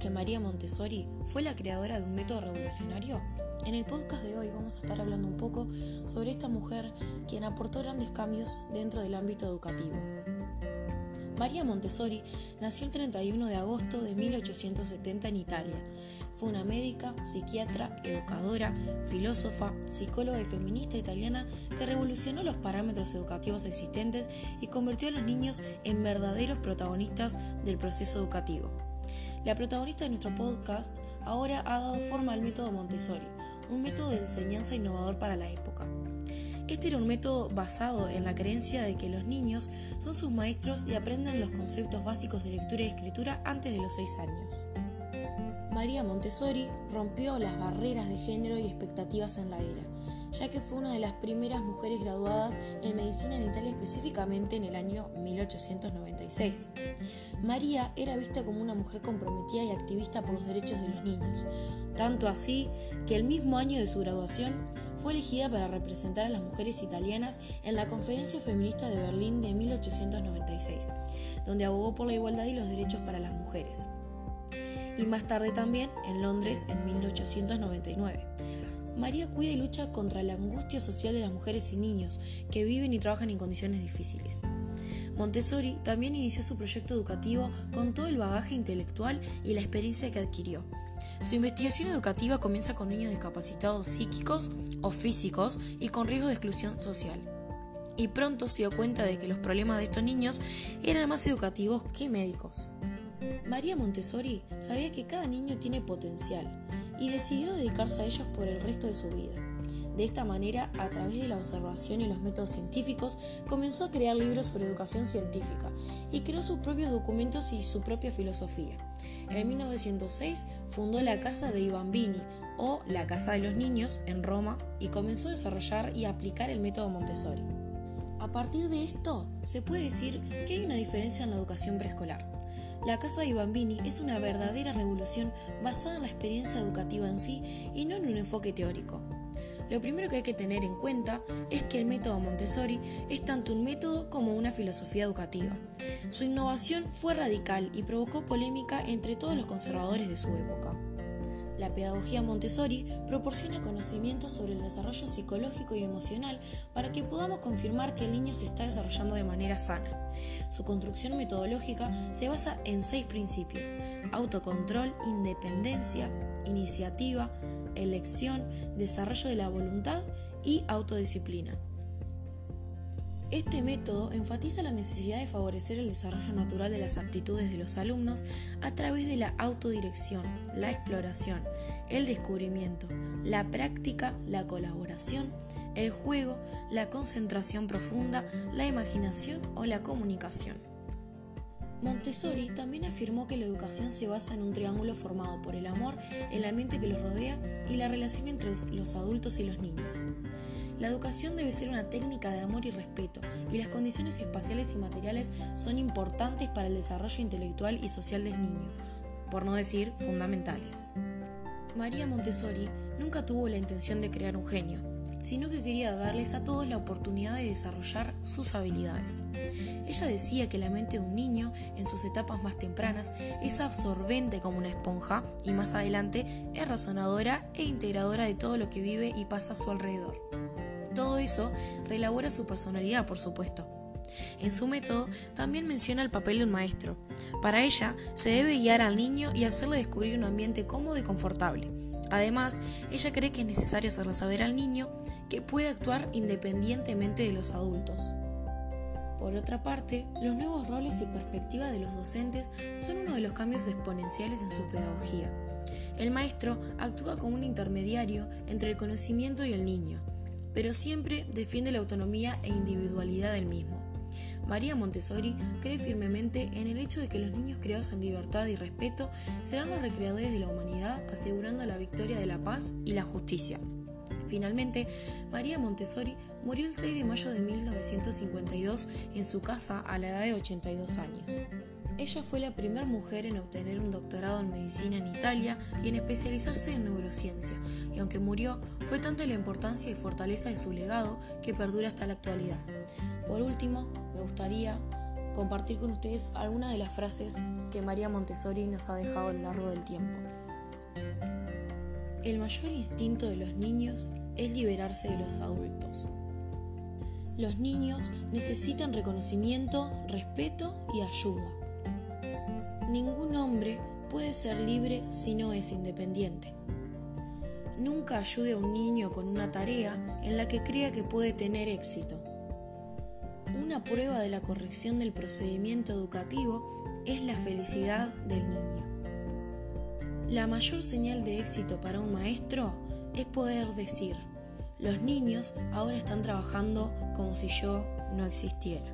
que María Montessori fue la creadora de un método revolucionario? En el podcast de hoy vamos a estar hablando un poco sobre esta mujer quien aportó grandes cambios dentro del ámbito educativo. María Montessori nació el 31 de agosto de 1870 en Italia. Fue una médica, psiquiatra, educadora, filósofa, psicóloga y feminista italiana que revolucionó los parámetros educativos existentes y convirtió a los niños en verdaderos protagonistas del proceso educativo. La protagonista de nuestro podcast ahora ha dado forma al método Montessori, un método de enseñanza innovador para la época. Este era un método basado en la creencia de que los niños son sus maestros y aprenden los conceptos básicos de lectura y escritura antes de los 6 años. María Montessori rompió las barreras de género y expectativas en la era, ya que fue una de las primeras mujeres graduadas en medicina en Italia específicamente en el año 1896. María era vista como una mujer comprometida y activista por los derechos de los niños, tanto así que el mismo año de su graduación fue elegida para representar a las mujeres italianas en la Conferencia Feminista de Berlín de 1896, donde abogó por la igualdad y los derechos para las mujeres. Y más tarde también en Londres en 1899. María cuida y lucha contra la angustia social de las mujeres y niños que viven y trabajan en condiciones difíciles. Montessori también inició su proyecto educativo con todo el bagaje intelectual y la experiencia que adquirió, su investigación educativa comienza con niños discapacitados psíquicos o físicos y con riesgo de exclusión social. Y pronto se dio cuenta de que los problemas de estos niños eran más educativos que médicos. María Montessori sabía que cada niño tiene potencial y decidió dedicarse a ellos por el resto de su vida. De esta manera, a través de la observación y los métodos científicos, comenzó a crear libros sobre educación científica y creó sus propios documentos y su propia filosofía. En 1906 fundó la Casa de Bambini o la Casa de los Niños en Roma y comenzó a desarrollar y aplicar el método Montessori. A partir de esto, se puede decir que hay una diferencia en la educación preescolar. La Casa de Bambini es una verdadera revolución basada en la experiencia educativa en sí y no en un enfoque teórico. Lo primero que hay que tener en cuenta es que el método Montessori es tanto un método como una filosofía educativa. Su innovación fue radical y provocó polémica entre todos los conservadores de su época. La pedagogía Montessori proporciona conocimientos sobre el desarrollo psicológico y emocional para que podamos confirmar que el niño se está desarrollando de manera sana. Su construcción metodológica se basa en seis principios, autocontrol, independencia, iniciativa, elección, desarrollo de la voluntad y autodisciplina. Este método enfatiza la necesidad de favorecer el desarrollo natural de las aptitudes de los alumnos a través de la autodirección, la exploración, el descubrimiento, la práctica, la colaboración, el juego, la concentración profunda, la imaginación o la comunicación. Montessori también afirmó que la educación se basa en un triángulo formado por el amor, el ambiente que los rodea y la relación entre los adultos y los niños. La educación debe ser una técnica de amor y respeto, y las condiciones espaciales y materiales son importantes para el desarrollo intelectual y social del niño, por no decir fundamentales. María Montessori nunca tuvo la intención de crear un genio, sino que quería darles a todos la oportunidad de desarrollar sus habilidades. Ella decía que la mente de un niño, en sus etapas más tempranas, es absorbente como una esponja y más adelante es razonadora e integradora de todo lo que vive y pasa a su alrededor. Todo eso reelabora su personalidad, por supuesto. En su método también menciona el papel de un maestro. Para ella se debe guiar al niño y hacerle descubrir un ambiente cómodo y confortable Además, ella cree que es necesario hacerle saber al niño que puede actuar independientemente de los adultos. Por otra parte, los nuevos roles y perspectivas de los docentes son uno de los cambios exponenciales en su pedagogía. El maestro actúa como un intermediario entre el conocimiento y el niño, pero siempre defiende la autonomía e individualidad del mismo. María Montessori cree firmemente en el hecho de que los niños criados en libertad y respeto serán los recreadores de la humanidad, asegurando la victoria de la paz y la justicia. Finalmente, María Montessori murió el 6 de mayo de 1952 en su casa a la edad de 82 años. Ella fue la primera mujer en obtener un doctorado en medicina en Italia y en especializarse en neurociencia, y aunque murió, fue tanta la importancia y fortaleza de su legado que perdura hasta la actualidad. Por último, me gustaría compartir con ustedes algunas de las frases que María Montessori nos ha dejado a lo largo del tiempo. El mayor instinto de los niños es liberarse de los adultos. Los niños necesitan reconocimiento, respeto y ayuda. Ningún hombre puede ser libre si no es independiente. Nunca ayude a un niño con una tarea en la que crea que puede tener éxito. Una prueba de la corrección del procedimiento educativo es la felicidad del niño. La mayor señal de éxito para un maestro es poder decir, los niños ahora están trabajando como si yo no existiera.